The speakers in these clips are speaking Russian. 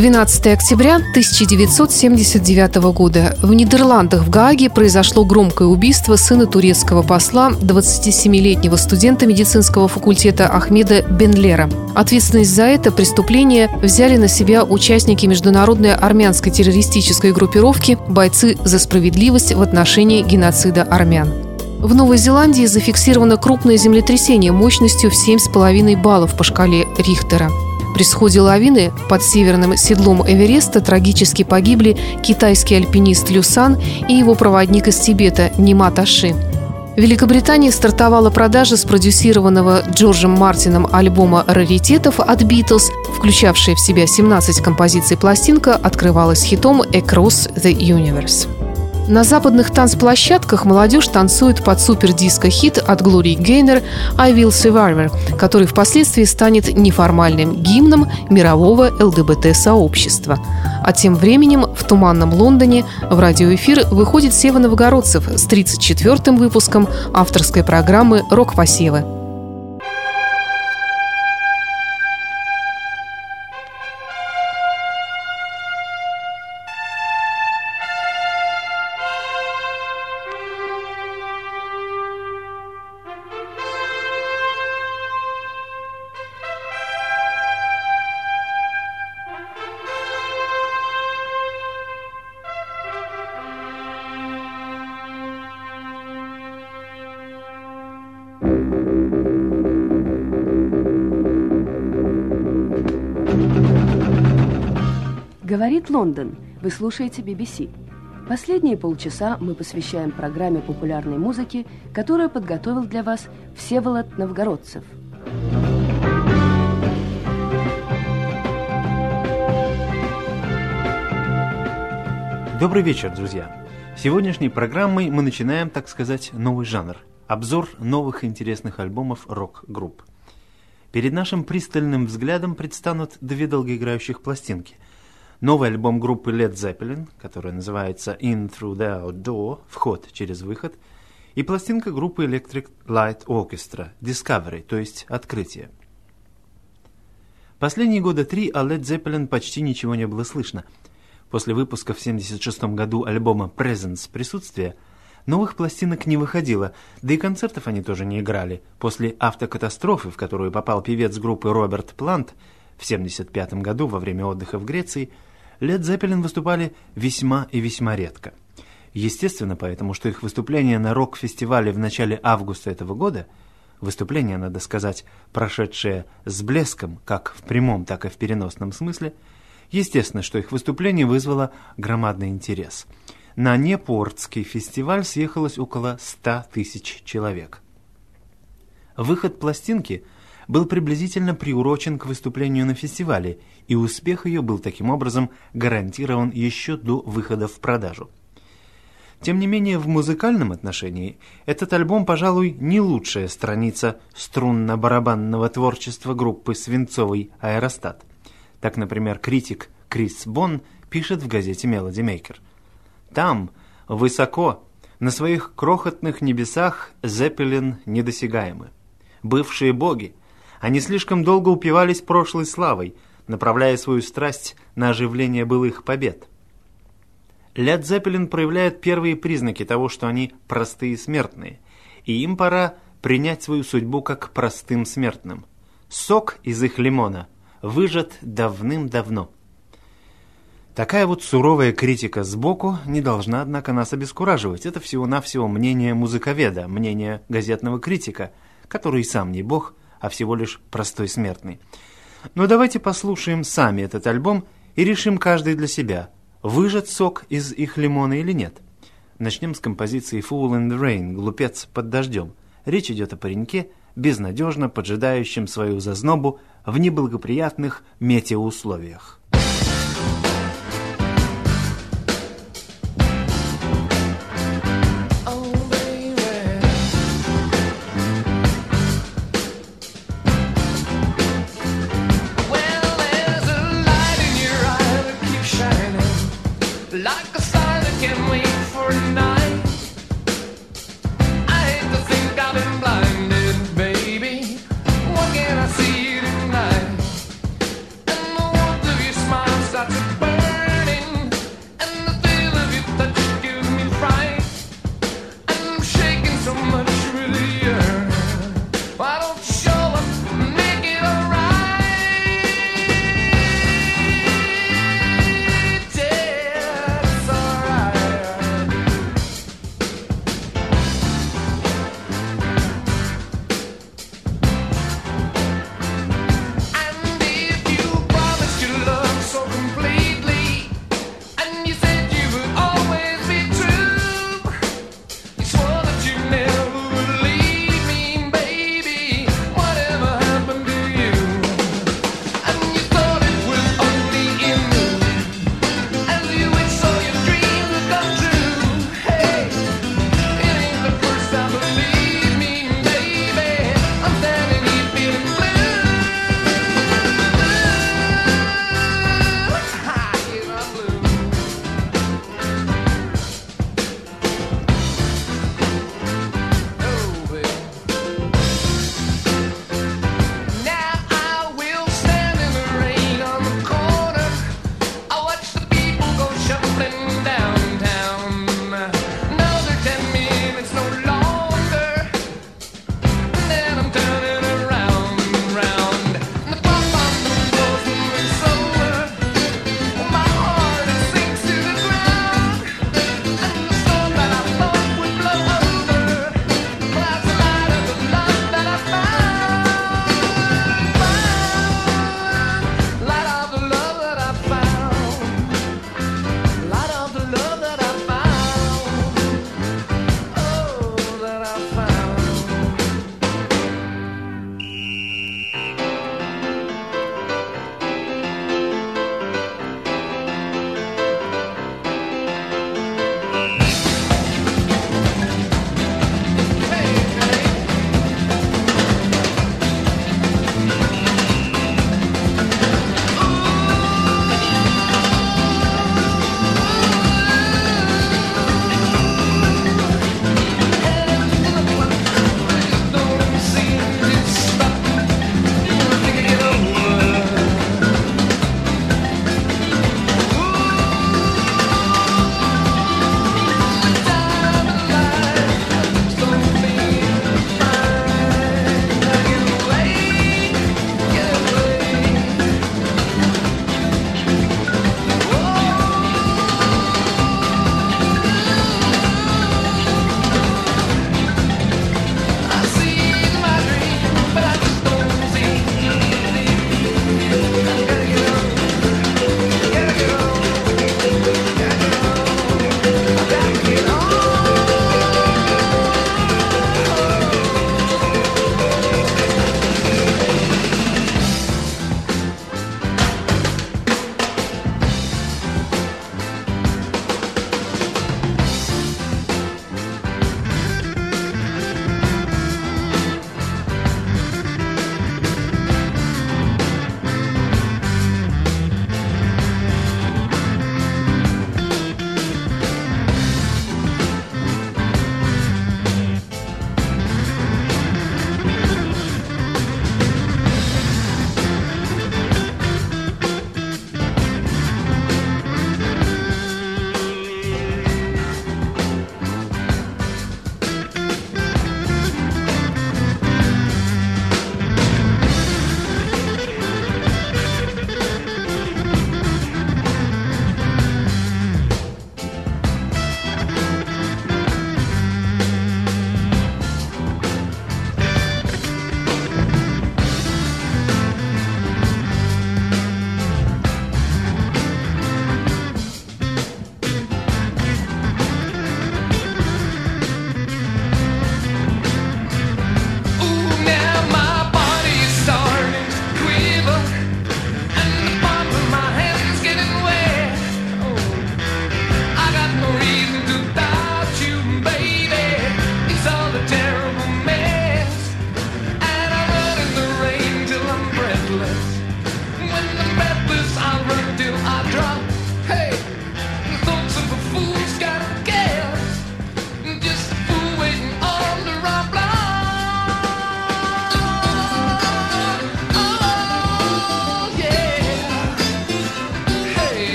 12 октября 1979 года в Нидерландах в Гааге произошло громкое убийство сына турецкого посла, 27-летнего студента медицинского факультета Ахмеда Бенлера. Ответственность за это преступление взяли на себя участники международной армянской террористической группировки «Бойцы за справедливость» в отношении геноцида армян. В Новой Зеландии зафиксировано крупное землетрясение мощностью в 7,5 баллов по шкале Рихтера. При сходе лавины под северным седлом Эвереста трагически погибли китайский альпинист Люсан и его проводник из Тибета Нима Таши. В Великобритании стартовала продажа спродюсированного Джорджем Мартином альбома раритетов от Битлз, включавшая в себя 17 композиций пластинка, открывалась хитом «Across the Universe». На западных танцплощадках молодежь танцует под супер-диско-хит от Глории Гейнер «I Will Survivor», который впоследствии станет неформальным гимном мирового ЛГБТ-сообщества. А тем временем в туманном Лондоне в радиоэфир выходит Сева Новгородцев с 34-м выпуском авторской программы «Рок-посевы». Говорит Лондон. Вы слушаете BBC. Последние полчаса мы посвящаем программе популярной музыки, которую подготовил для вас Всеволод Новгородцев. Добрый вечер, друзья! Сегодняшней программой мы начинаем, так сказать, новый жанр – обзор новых интересных альбомов рок-групп. Перед нашим пристальным взглядом предстанут две долгоиграющих пластинки – новый альбом группы Led Zeppelin, который называется In Through the Outdoor, вход через выход, и пластинка группы Electric Light Orchestra, Discovery, то есть открытие. Последние года три о Led Zeppelin почти ничего не было слышно. После выпуска в 1976 году альбома Presence присутствие новых пластинок не выходило, да и концертов они тоже не играли. После автокатастрофы, в которую попал певец группы Роберт Плант в 1975 году во время отдыха в Греции – Лед Зеппелин выступали весьма и весьма редко. Естественно, поэтому что их выступление на рок-фестивале в начале августа этого года, выступление, надо сказать, прошедшее с блеском, как в прямом, так и в переносном смысле, естественно, что их выступление вызвало громадный интерес. На Непортский фестиваль съехалось около 100 тысяч человек. Выход пластинки – был приблизительно приурочен к выступлению на фестивале, и успех ее был таким образом гарантирован еще до выхода в продажу. Тем не менее, в музыкальном отношении этот альбом, пожалуй, не лучшая страница струнно-барабанного творчества группы «Свинцовый аэростат». Так, например, критик Крис Бон пишет в газете «Мелоди Мейкер». Там, высоко, на своих крохотных небесах Зеппелин недосягаемы. Бывшие боги, они слишком долго упивались прошлой славой, направляя свою страсть на оживление былых побед. Лед Зеппелин проявляет первые признаки того, что они простые смертные, и им пора принять свою судьбу как простым смертным. Сок из их лимона выжат давным-давно. Такая вот суровая критика сбоку не должна, однако, нас обескураживать. Это всего-навсего мнение музыковеда, мнение газетного критика, который сам не бог, а всего лишь простой смертный. Но давайте послушаем сами этот альбом и решим каждый для себя, выжат сок из их лимона или нет. Начнем с композиции «Fool in the Rain» «Глупец под дождем». Речь идет о пареньке, безнадежно поджидающем свою зазнобу в неблагоприятных метеоусловиях.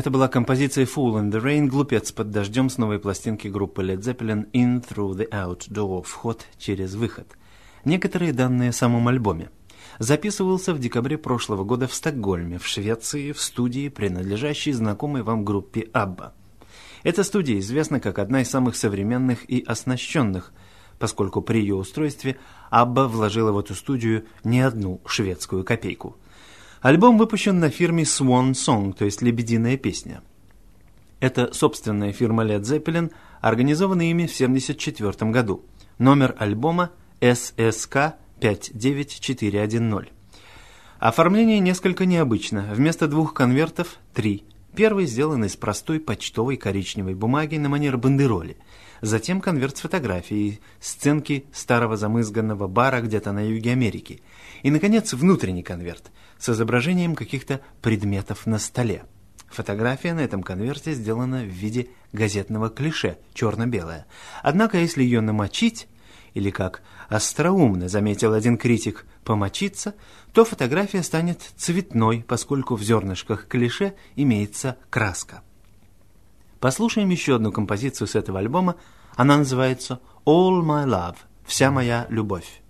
Это была композиция Fool in the Rain, глупец под дождем с новой пластинки группы Led Zeppelin In Through the Outdoor, вход через выход. Некоторые данные о самом альбоме. Записывался в декабре прошлого года в Стокгольме, в Швеции, в студии, принадлежащей знакомой вам группе Абба. Эта студия известна как одна из самых современных и оснащенных, поскольку при ее устройстве Абба вложила в эту студию не одну шведскую копейку – Альбом выпущен на фирме Swan Song, то есть «Лебединая песня». Это собственная фирма Led Zeppelin, организованная ими в 1974 году. Номер альбома SSK 59410. Оформление несколько необычно. Вместо двух конвертов – три. Первый сделан из простой почтовой коричневой бумаги на манер бандероли. Затем конверт с фотографией, сценки старого замызганного бара где-то на юге Америки. И, наконец, внутренний конверт – с изображением каких-то предметов на столе. Фотография на этом конверте сделана в виде газетного клише, черно-белая. Однако, если ее намочить, или как остроумно заметил один критик, помочиться, то фотография станет цветной, поскольку в зернышках клише имеется краска. Послушаем еще одну композицию с этого альбома. Она называется «All My Love» – «Вся моя любовь».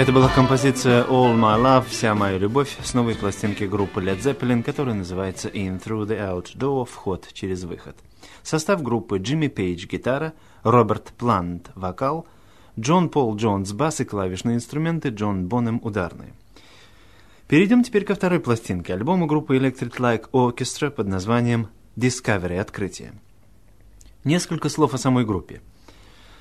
Это была композиция All My Love, Вся моя любовь с новой пластинки группы Led Zeppelin, которая называется In Through the Outdoor, Вход через выход. Состав группы Джимми Пейдж – гитара, Роберт Плант – вокал, Джон Пол Джонс – бас и клавишные инструменты, Джон Бонем – ударные. Перейдем теперь ко второй пластинке, альбому группы Electric Like Orchestra под названием Discovery – Открытие. Несколько слов о самой группе –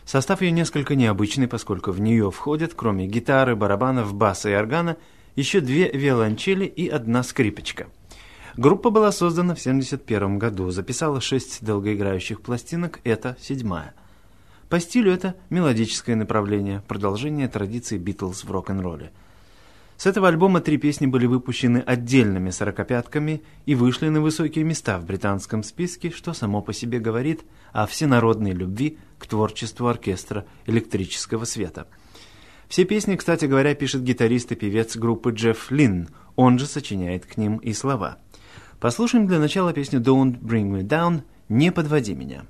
Состав ее несколько необычный, поскольку в нее входят, кроме гитары, барабанов, баса и органа, еще две виолончели и одна скрипочка. Группа была создана в 1971 году, записала шесть долгоиграющих пластинок, это седьмая. По стилю это мелодическое направление, продолжение традиции Битлз в рок-н-ролле. С этого альбома три песни были выпущены отдельными сорокопятками и вышли на высокие места в британском списке, что само по себе говорит о всенародной любви к творчеству оркестра электрического света. Все песни, кстати говоря, пишет гитарист и певец группы Джефф Лин, он же сочиняет к ним и слова. Послушаем для начала песню «Don't Bring Me Down» «Не подводи меня».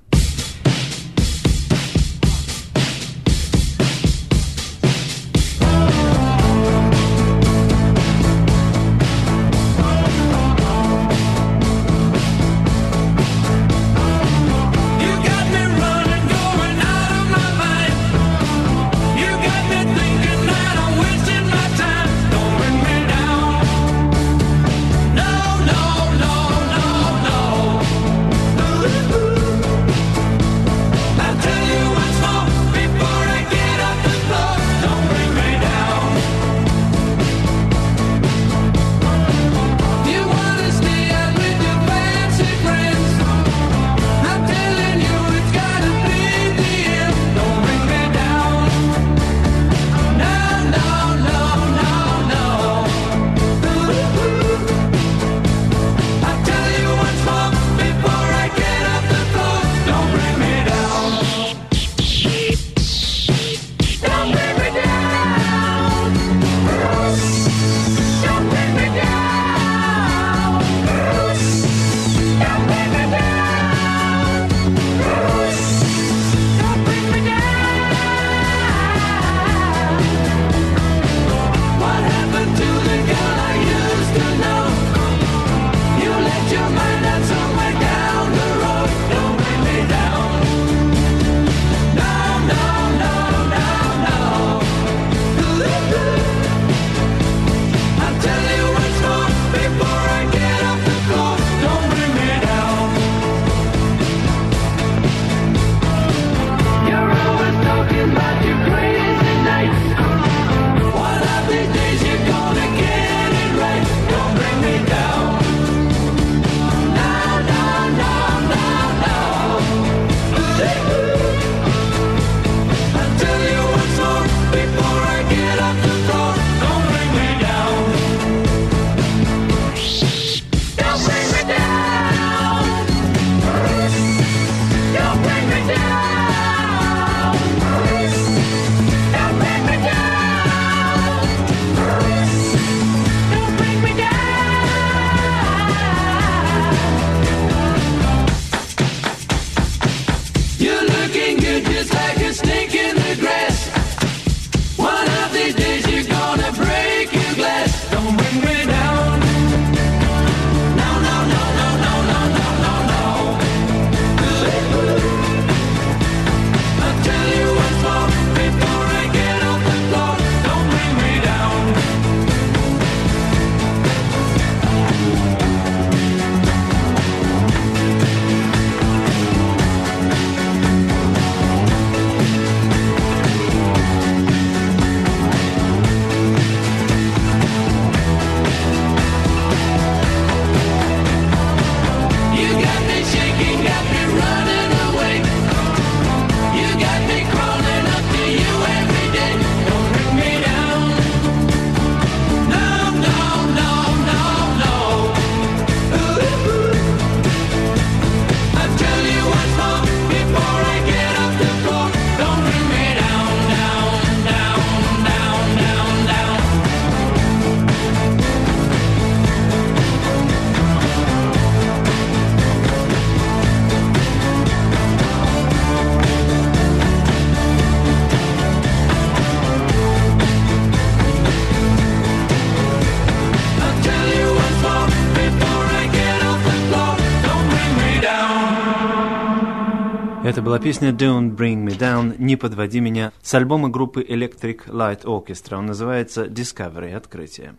Была песня «Don't Bring Me Down» «Не подводи меня» с альбома группы Electric Light Orchestra. Он называется «Discovery. Открытие».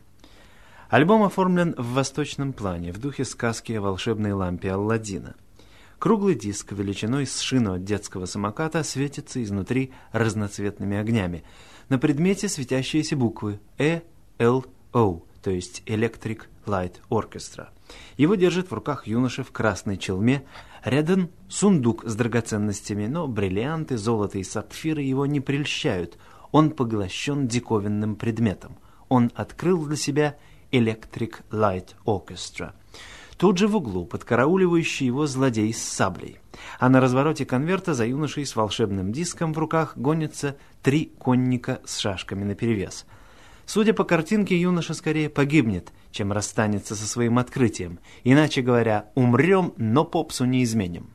Альбом оформлен в восточном плане, в духе сказки о волшебной лампе Алладина. Круглый диск величиной с шину от детского самоката светится изнутри разноцветными огнями. На предмете светящиеся буквы «Э», «Л», «О», то есть Electric Light Orchestra. Его держит в руках юноша в красной челме, Рядом сундук с драгоценностями, но бриллианты, золото и сапфиры его не прельщают. Он поглощен диковинным предметом. Он открыл для себя Electric Light Orchestra. Тут же в углу подкарауливающий его злодей с саблей. А на развороте конверта за юношей с волшебным диском в руках гонятся три конника с шашками наперевес – Судя по картинке, юноша скорее погибнет, чем расстанется со своим открытием. Иначе говоря, умрем, но попсу не изменим.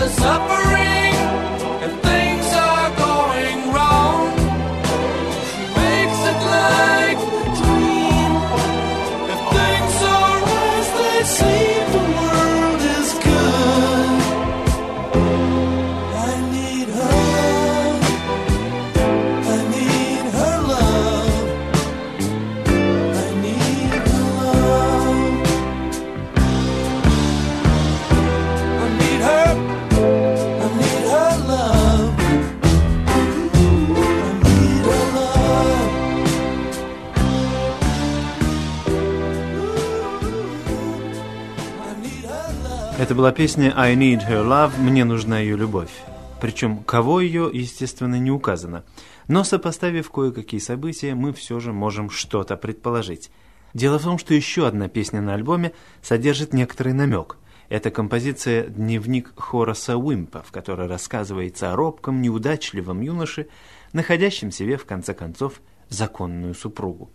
a suffering. Это была песня «I need her love» «Мне нужна ее любовь». Причем кого ее, естественно, не указано. Но сопоставив кое-какие события, мы все же можем что-то предположить. Дело в том, что еще одна песня на альбоме содержит некоторый намек. Это композиция «Дневник Хораса Уимпа», в которой рассказывается о робком, неудачливом юноше, находящем себе, в конце концов, законную супругу.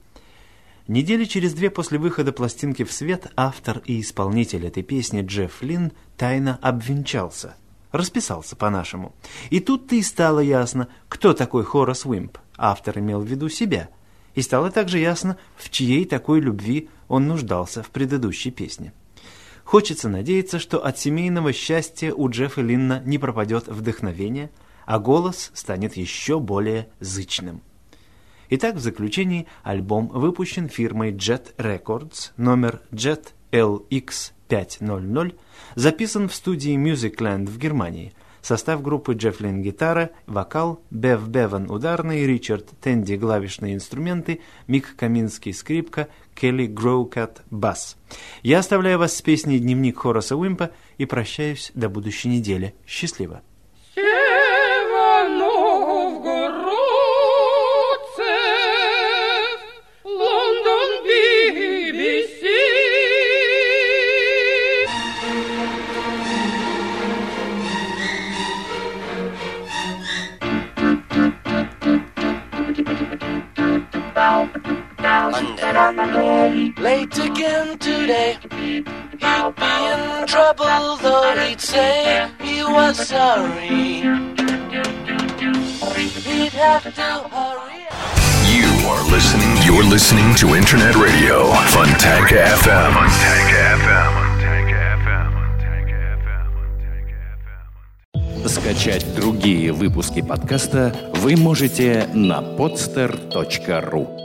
Недели через две после выхода пластинки в свет автор и исполнитель этой песни Джефф Лин тайно обвенчался. Расписался по-нашему. И тут-то и стало ясно, кто такой Хорас Уимп. Автор имел в виду себя. И стало также ясно, в чьей такой любви он нуждался в предыдущей песне. Хочется надеяться, что от семейного счастья у Джеффа Линна не пропадет вдохновение, а голос станет еще более зычным. Итак, в заключении альбом выпущен фирмой Jet Records, номер Jet LX500, записан в студии Musicland в Германии. Состав группы Джефф Лин гитара, вокал, Бев Беван ударный, Ричард Тенди клавишные инструменты, Мик Каминский скрипка, Келли Гроукат бас. Я оставляю вас с песней «Дневник Хораса Уимпа» и прощаюсь до будущей недели. Счастливо! Again today. He'd be in trouble, though he'd say he was sorry. He'd have to hurry. You are listening. You're listening to Internet Radio, Fontanka FM. Fontanka FM. Скачать другие выпуски подкаста вы можете на podster.ru.